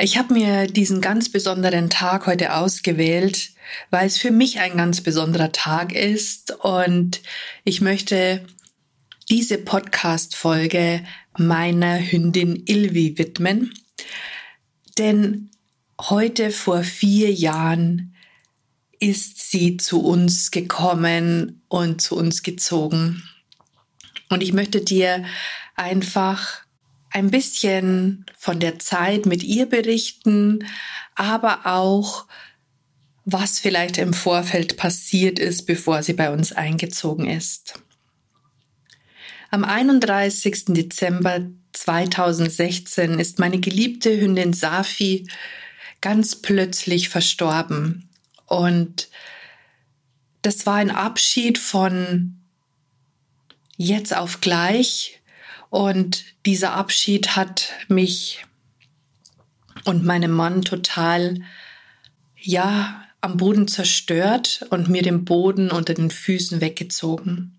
ich habe mir diesen ganz besonderen Tag heute ausgewählt, weil es für mich ein ganz besonderer Tag ist und ich möchte diese Podcast-Folge meiner Hündin Ilvi widmen. Denn heute vor vier Jahren ist sie zu uns gekommen und zu uns gezogen. Und ich möchte dir einfach ein bisschen von der Zeit mit ihr berichten, aber auch, was vielleicht im Vorfeld passiert ist, bevor sie bei uns eingezogen ist. Am 31. Dezember 2016 ist meine geliebte Hündin Safi ganz plötzlich verstorben. Und das war ein Abschied von jetzt auf gleich und dieser Abschied hat mich und meinen Mann total, ja, am Boden zerstört und mir den Boden unter den Füßen weggezogen.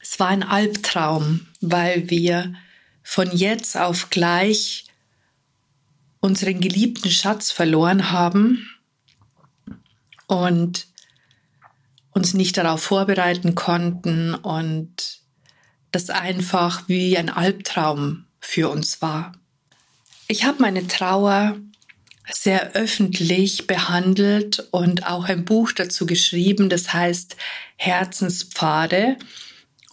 Es war ein Albtraum, weil wir von jetzt auf gleich unseren geliebten Schatz verloren haben und uns nicht darauf vorbereiten konnten und das einfach wie ein Albtraum für uns war. Ich habe meine Trauer sehr öffentlich behandelt und auch ein Buch dazu geschrieben, das heißt Herzenspfade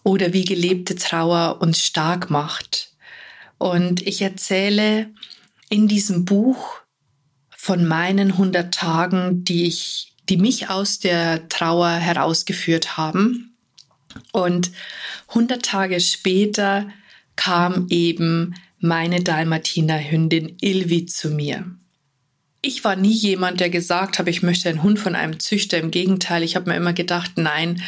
oder wie gelebte Trauer uns stark macht. Und ich erzähle in diesem Buch von meinen 100 Tagen, die ich, die mich aus der Trauer herausgeführt haben und 100 Tage später kam eben meine Dalmatiner-Hündin Ilvi zu mir. Ich war nie jemand, der gesagt habe, ich möchte einen Hund von einem Züchter. Im Gegenteil, ich habe mir immer gedacht, nein,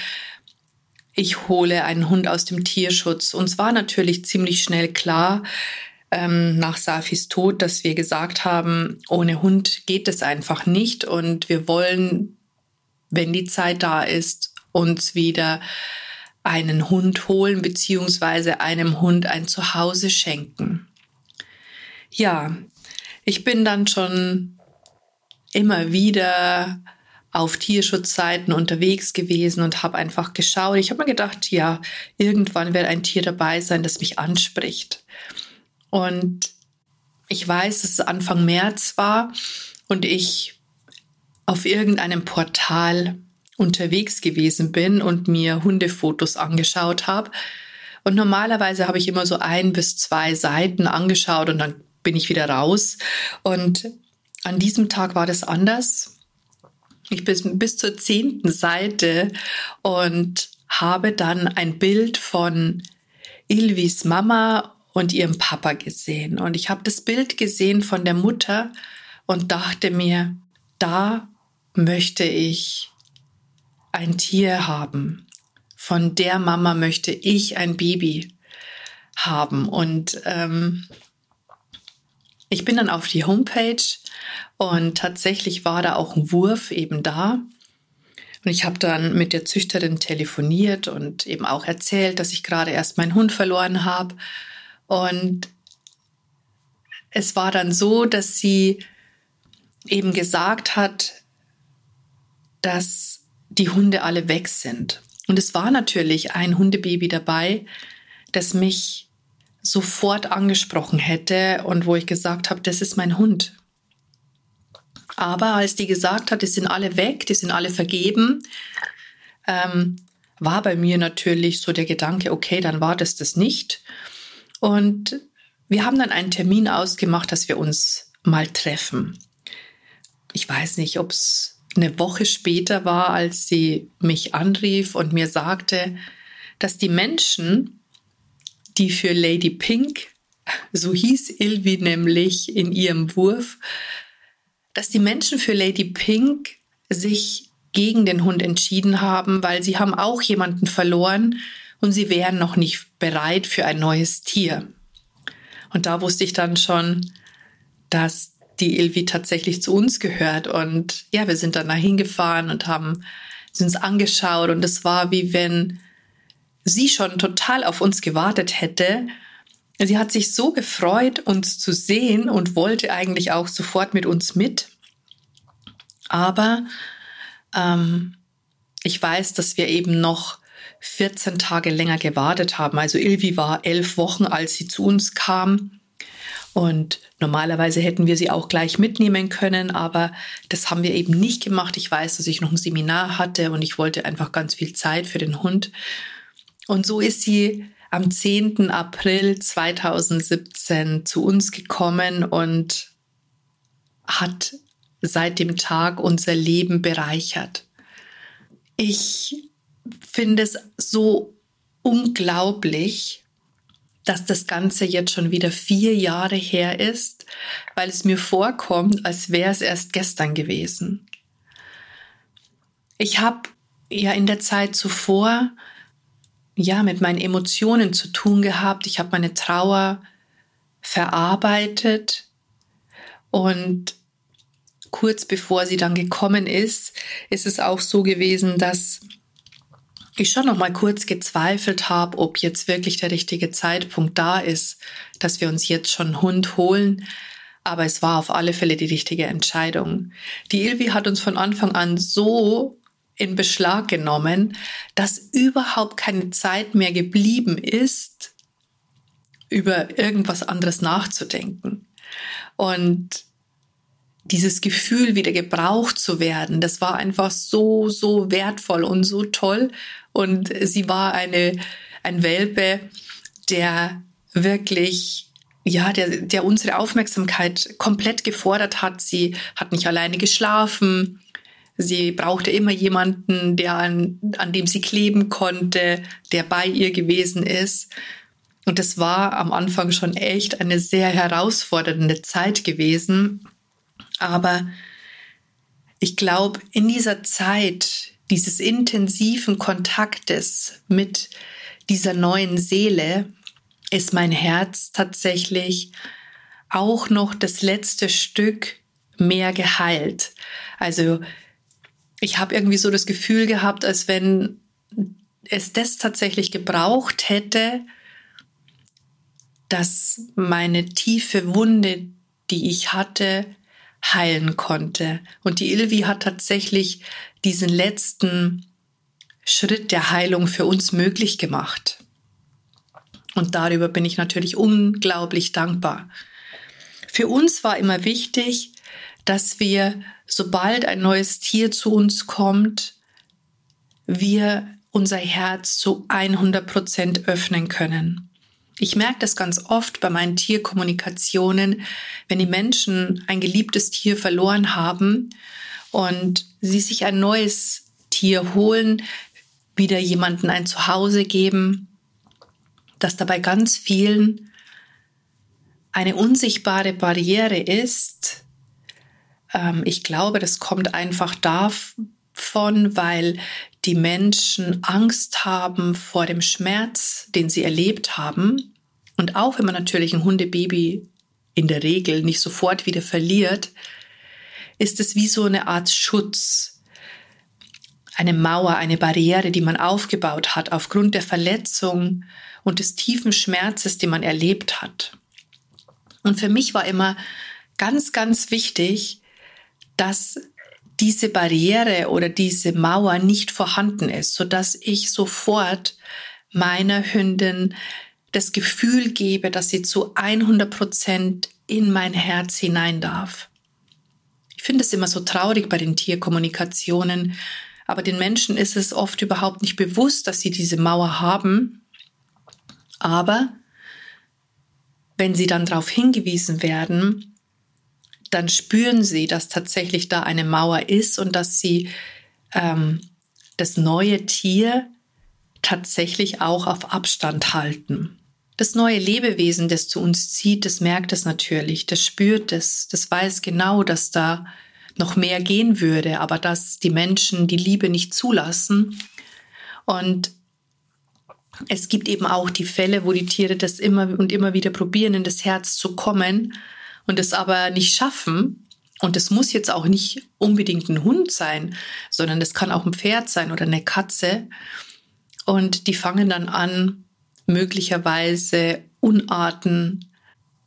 ich hole einen Hund aus dem Tierschutz. Und es war natürlich ziemlich schnell klar, ähm, nach Safis Tod, dass wir gesagt haben, ohne Hund geht es einfach nicht. Und wir wollen, wenn die Zeit da ist, uns wieder einen Hund holen beziehungsweise einem Hund ein Zuhause schenken. Ja, ich bin dann schon immer wieder auf Tierschutzseiten unterwegs gewesen und habe einfach geschaut. Ich habe mir gedacht, ja, irgendwann wird ein Tier dabei sein, das mich anspricht. Und ich weiß, dass es Anfang März war und ich auf irgendeinem Portal unterwegs gewesen bin und mir Hundefotos angeschaut habe. Und normalerweise habe ich immer so ein bis zwei Seiten angeschaut und dann bin ich wieder raus. Und an diesem Tag war das anders. Ich bin bis zur zehnten Seite und habe dann ein Bild von Ilvis Mama und ihrem Papa gesehen. Und ich habe das Bild gesehen von der Mutter und dachte mir, da möchte ich ein Tier haben. Von der Mama möchte ich ein Baby haben. Und ähm, ich bin dann auf die Homepage und tatsächlich war da auch ein Wurf eben da. Und ich habe dann mit der Züchterin telefoniert und eben auch erzählt, dass ich gerade erst meinen Hund verloren habe. Und es war dann so, dass sie eben gesagt hat, dass die Hunde alle weg sind. Und es war natürlich ein Hundebaby dabei, das mich sofort angesprochen hätte und wo ich gesagt habe, das ist mein Hund. Aber als die gesagt hat, die sind alle weg, die sind alle vergeben, ähm, war bei mir natürlich so der Gedanke, okay, dann war das das nicht. Und wir haben dann einen Termin ausgemacht, dass wir uns mal treffen. Ich weiß nicht, ob es eine Woche später war, als sie mich anrief und mir sagte, dass die Menschen, die für Lady Pink so hieß Ilvi nämlich in ihrem Wurf, dass die Menschen für Lady Pink sich gegen den Hund entschieden haben, weil sie haben auch jemanden verloren und sie wären noch nicht bereit für ein neues Tier. Und da wusste ich dann schon, dass die Ilvi tatsächlich zu uns gehört. Und ja, wir sind dann da hingefahren und haben sie uns angeschaut. Und es war wie wenn sie schon total auf uns gewartet hätte. Sie hat sich so gefreut, uns zu sehen und wollte eigentlich auch sofort mit uns mit. Aber ähm, ich weiß, dass wir eben noch 14 Tage länger gewartet haben. Also Ilvi war elf Wochen, als sie zu uns kam. Und normalerweise hätten wir sie auch gleich mitnehmen können, aber das haben wir eben nicht gemacht. Ich weiß, dass ich noch ein Seminar hatte und ich wollte einfach ganz viel Zeit für den Hund. Und so ist sie am 10. April 2017 zu uns gekommen und hat seit dem Tag unser Leben bereichert. Ich finde es so unglaublich, dass das Ganze jetzt schon wieder vier Jahre her ist, weil es mir vorkommt, als wäre es erst gestern gewesen. Ich habe ja in der Zeit zuvor ja mit meinen Emotionen zu tun gehabt. Ich habe meine Trauer verarbeitet und kurz bevor sie dann gekommen ist, ist es auch so gewesen, dass ich schon noch mal kurz gezweifelt habe, ob jetzt wirklich der richtige Zeitpunkt da ist, dass wir uns jetzt schon einen Hund holen. Aber es war auf alle Fälle die richtige Entscheidung. Die Ilvi hat uns von Anfang an so in Beschlag genommen, dass überhaupt keine Zeit mehr geblieben ist, über irgendwas anderes nachzudenken. Und dieses Gefühl, wieder gebraucht zu werden, das war einfach so, so wertvoll und so toll. Und sie war eine, ein Welpe, der wirklich ja, der, der unsere Aufmerksamkeit komplett gefordert hat. Sie hat nicht alleine geschlafen. Sie brauchte immer jemanden, der an, an dem sie kleben konnte, der bei ihr gewesen ist. Und das war am Anfang schon echt eine sehr herausfordernde Zeit gewesen. Aber ich glaube, in dieser Zeit dieses intensiven Kontaktes mit dieser neuen Seele ist mein Herz tatsächlich auch noch das letzte Stück mehr geheilt. Also ich habe irgendwie so das Gefühl gehabt, als wenn es das tatsächlich gebraucht hätte, dass meine tiefe Wunde, die ich hatte, heilen konnte. Und die Ilvi hat tatsächlich diesen letzten Schritt der Heilung für uns möglich gemacht. Und darüber bin ich natürlich unglaublich dankbar. Für uns war immer wichtig, dass wir, sobald ein neues Tier zu uns kommt, wir unser Herz zu 100 Prozent öffnen können. Ich merke das ganz oft bei meinen Tierkommunikationen, wenn die Menschen ein geliebtes Tier verloren haben und sie sich ein neues Tier holen, wieder jemanden ein Zuhause geben, dass dabei ganz vielen eine unsichtbare Barriere ist. Ähm, ich glaube, das kommt einfach davon, weil die Menschen Angst haben vor dem Schmerz, den sie erlebt haben. Und auch wenn man natürlich ein Hundebaby in der Regel nicht sofort wieder verliert, ist es wie so eine Art Schutz, eine Mauer, eine Barriere, die man aufgebaut hat aufgrund der Verletzung und des tiefen Schmerzes, den man erlebt hat. Und für mich war immer ganz, ganz wichtig, dass diese Barriere oder diese Mauer nicht vorhanden ist, so dass ich sofort meiner Hündin das Gefühl gebe, dass sie zu 100 Prozent in mein Herz hinein darf. Ich finde es immer so traurig bei den Tierkommunikationen, aber den Menschen ist es oft überhaupt nicht bewusst, dass sie diese Mauer haben. Aber wenn sie dann darauf hingewiesen werden, dann spüren sie, dass tatsächlich da eine Mauer ist und dass sie ähm, das neue Tier tatsächlich auch auf Abstand halten. das neue Lebewesen, das zu uns zieht, das merkt es natürlich, das spürt es, das weiß genau, dass da noch mehr gehen würde, aber dass die Menschen die Liebe nicht zulassen. Und es gibt eben auch die Fälle, wo die Tiere das immer und immer wieder probieren, in das Herz zu kommen und es aber nicht schaffen. Und es muss jetzt auch nicht unbedingt ein Hund sein, sondern es kann auch ein Pferd sein oder eine Katze. Und die fangen dann an, möglicherweise Unarten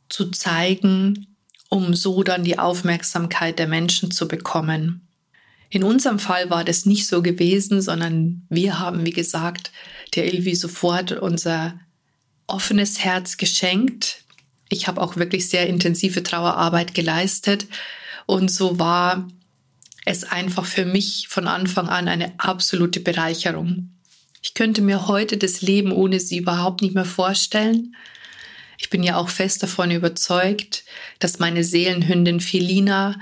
zu zeigen, um so dann die Aufmerksamkeit der Menschen zu bekommen. In unserem Fall war das nicht so gewesen, sondern wir haben, wie gesagt, der Ilvi sofort unser offenes Herz geschenkt. Ich habe auch wirklich sehr intensive Trauerarbeit geleistet und so war es einfach für mich von Anfang an eine absolute Bereicherung. Ich könnte mir heute das Leben ohne sie überhaupt nicht mehr vorstellen. Ich bin ja auch fest davon überzeugt, dass meine Seelenhündin Felina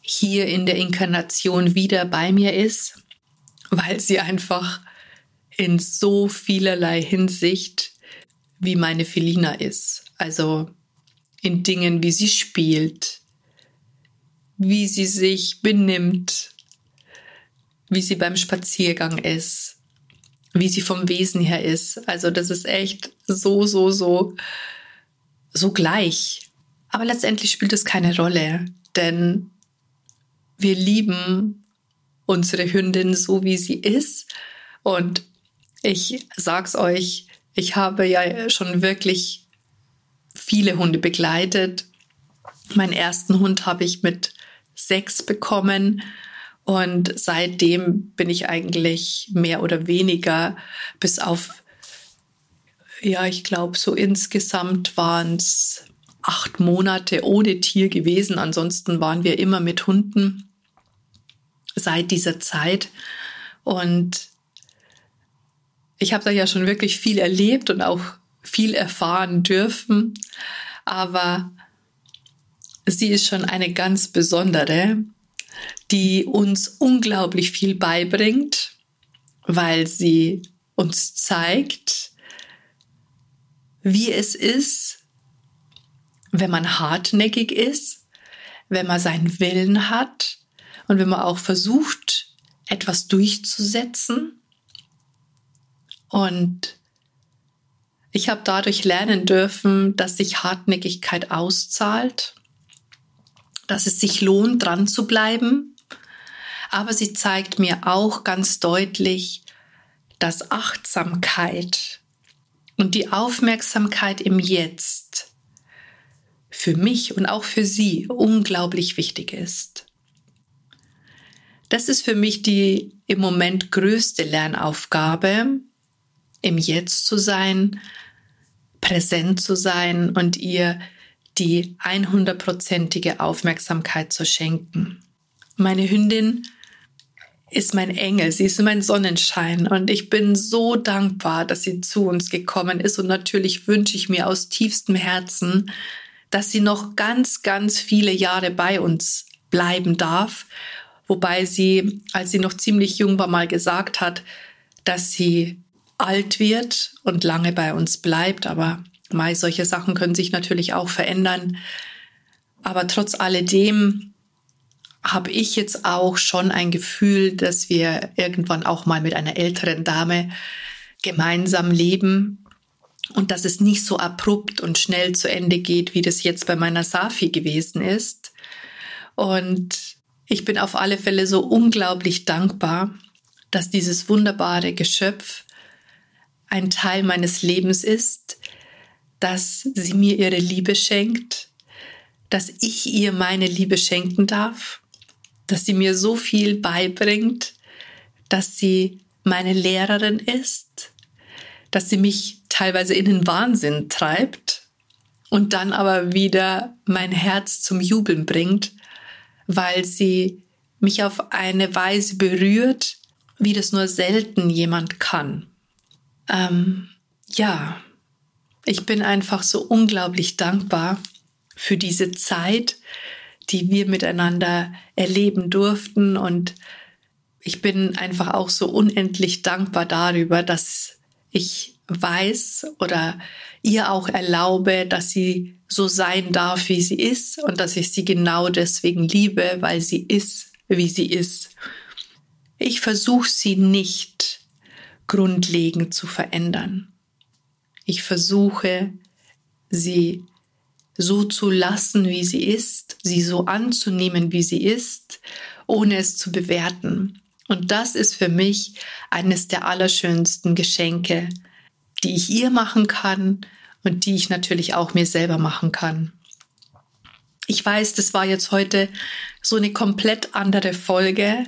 hier in der Inkarnation wieder bei mir ist, weil sie einfach in so vielerlei Hinsicht wie meine Felina ist. Also in Dingen, wie sie spielt, wie sie sich benimmt, wie sie beim Spaziergang ist, wie sie vom Wesen her ist. Also das ist echt so, so, so, so gleich. Aber letztendlich spielt es keine Rolle, denn wir lieben unsere Hündin so, wie sie ist. Und ich sag's euch, ich habe ja schon wirklich viele Hunde begleitet. Meinen ersten Hund habe ich mit sechs bekommen und seitdem bin ich eigentlich mehr oder weniger bis auf, ja, ich glaube, so insgesamt waren es acht Monate ohne Tier gewesen. Ansonsten waren wir immer mit Hunden seit dieser Zeit. Und ich habe da ja schon wirklich viel erlebt und auch viel erfahren dürfen. Aber sie ist schon eine ganz besondere die uns unglaublich viel beibringt, weil sie uns zeigt, wie es ist, wenn man hartnäckig ist, wenn man seinen Willen hat und wenn man auch versucht, etwas durchzusetzen. Und ich habe dadurch lernen dürfen, dass sich Hartnäckigkeit auszahlt dass es sich lohnt, dran zu bleiben. Aber sie zeigt mir auch ganz deutlich, dass Achtsamkeit und die Aufmerksamkeit im Jetzt für mich und auch für sie unglaublich wichtig ist. Das ist für mich die im Moment größte Lernaufgabe, im Jetzt zu sein, präsent zu sein und ihr die 100%ige Aufmerksamkeit zu schenken. Meine Hündin ist mein Engel, sie ist mein Sonnenschein und ich bin so dankbar, dass sie zu uns gekommen ist und natürlich wünsche ich mir aus tiefstem Herzen, dass sie noch ganz, ganz viele Jahre bei uns bleiben darf, wobei sie, als sie noch ziemlich jung war, mal gesagt hat, dass sie alt wird und lange bei uns bleibt, aber Mai, solche Sachen können sich natürlich auch verändern. Aber trotz alledem habe ich jetzt auch schon ein Gefühl, dass wir irgendwann auch mal mit einer älteren Dame gemeinsam leben und dass es nicht so abrupt und schnell zu Ende geht, wie das jetzt bei meiner Safi gewesen ist. Und ich bin auf alle Fälle so unglaublich dankbar, dass dieses wunderbare Geschöpf ein Teil meines Lebens ist, dass sie mir ihre Liebe schenkt, dass ich ihr meine Liebe schenken darf, dass sie mir so viel beibringt, dass sie meine Lehrerin ist, dass sie mich teilweise in den Wahnsinn treibt und dann aber wieder mein Herz zum Jubeln bringt, weil sie mich auf eine Weise berührt, wie das nur selten jemand kann. Ähm, ja, ich bin einfach so unglaublich dankbar für diese Zeit, die wir miteinander erleben durften. Und ich bin einfach auch so unendlich dankbar darüber, dass ich weiß oder ihr auch erlaube, dass sie so sein darf, wie sie ist und dass ich sie genau deswegen liebe, weil sie ist, wie sie ist. Ich versuche sie nicht grundlegend zu verändern. Ich versuche sie so zu lassen, wie sie ist, sie so anzunehmen, wie sie ist, ohne es zu bewerten. Und das ist für mich eines der allerschönsten Geschenke, die ich ihr machen kann und die ich natürlich auch mir selber machen kann. Ich weiß, das war jetzt heute so eine komplett andere Folge,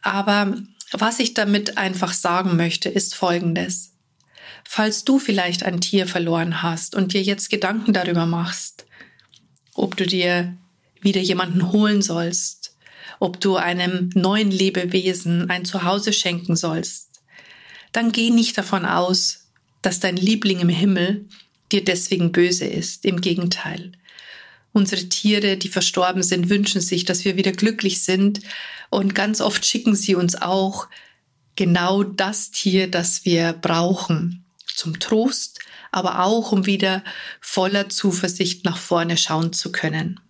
aber was ich damit einfach sagen möchte, ist Folgendes. Falls du vielleicht ein Tier verloren hast und dir jetzt Gedanken darüber machst, ob du dir wieder jemanden holen sollst, ob du einem neuen Lebewesen ein Zuhause schenken sollst, dann geh nicht davon aus, dass dein Liebling im Himmel dir deswegen böse ist. Im Gegenteil. Unsere Tiere, die verstorben sind, wünschen sich, dass wir wieder glücklich sind und ganz oft schicken sie uns auch genau das Tier, das wir brauchen. Zum Trost, aber auch um wieder voller Zuversicht nach vorne schauen zu können.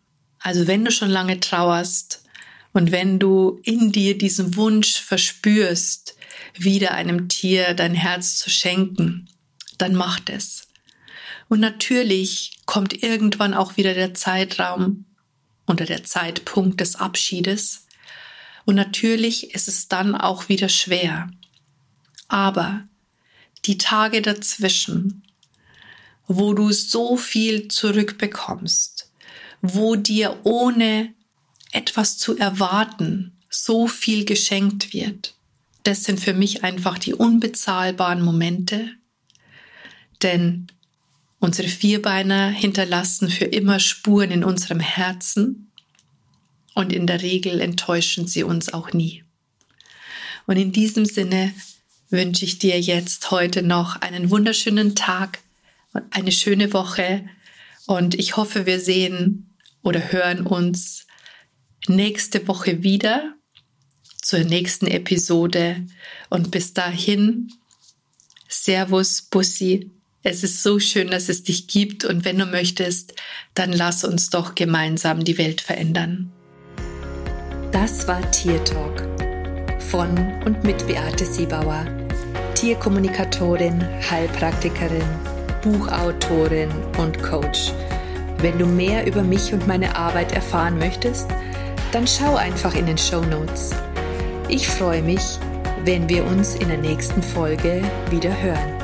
Also wenn du schon lange trauerst und wenn du in dir diesen Wunsch verspürst, wieder einem Tier dein Herz zu schenken, dann mach es. Und natürlich kommt irgendwann auch wieder der Zeitraum oder der Zeitpunkt des Abschiedes. Und natürlich ist es dann auch wieder schwer. Aber die Tage dazwischen, wo du so viel zurückbekommst, wo dir ohne etwas zu erwarten so viel geschenkt wird, das sind für mich einfach die unbezahlbaren Momente. Denn Unsere Vierbeiner hinterlassen für immer Spuren in unserem Herzen und in der Regel enttäuschen sie uns auch nie. Und in diesem Sinne wünsche ich dir jetzt heute noch einen wunderschönen Tag und eine schöne Woche. Und ich hoffe, wir sehen oder hören uns nächste Woche wieder zur nächsten Episode. Und bis dahin Servus, Bussi, es ist so schön, dass es dich gibt und wenn du möchtest, dann lass uns doch gemeinsam die Welt verändern. Das war Tier Talk von und mit Beate Siebauer, Tierkommunikatorin, Heilpraktikerin, Buchautorin und Coach. Wenn du mehr über mich und meine Arbeit erfahren möchtest, dann schau einfach in den Show Notes. Ich freue mich, wenn wir uns in der nächsten Folge wieder hören.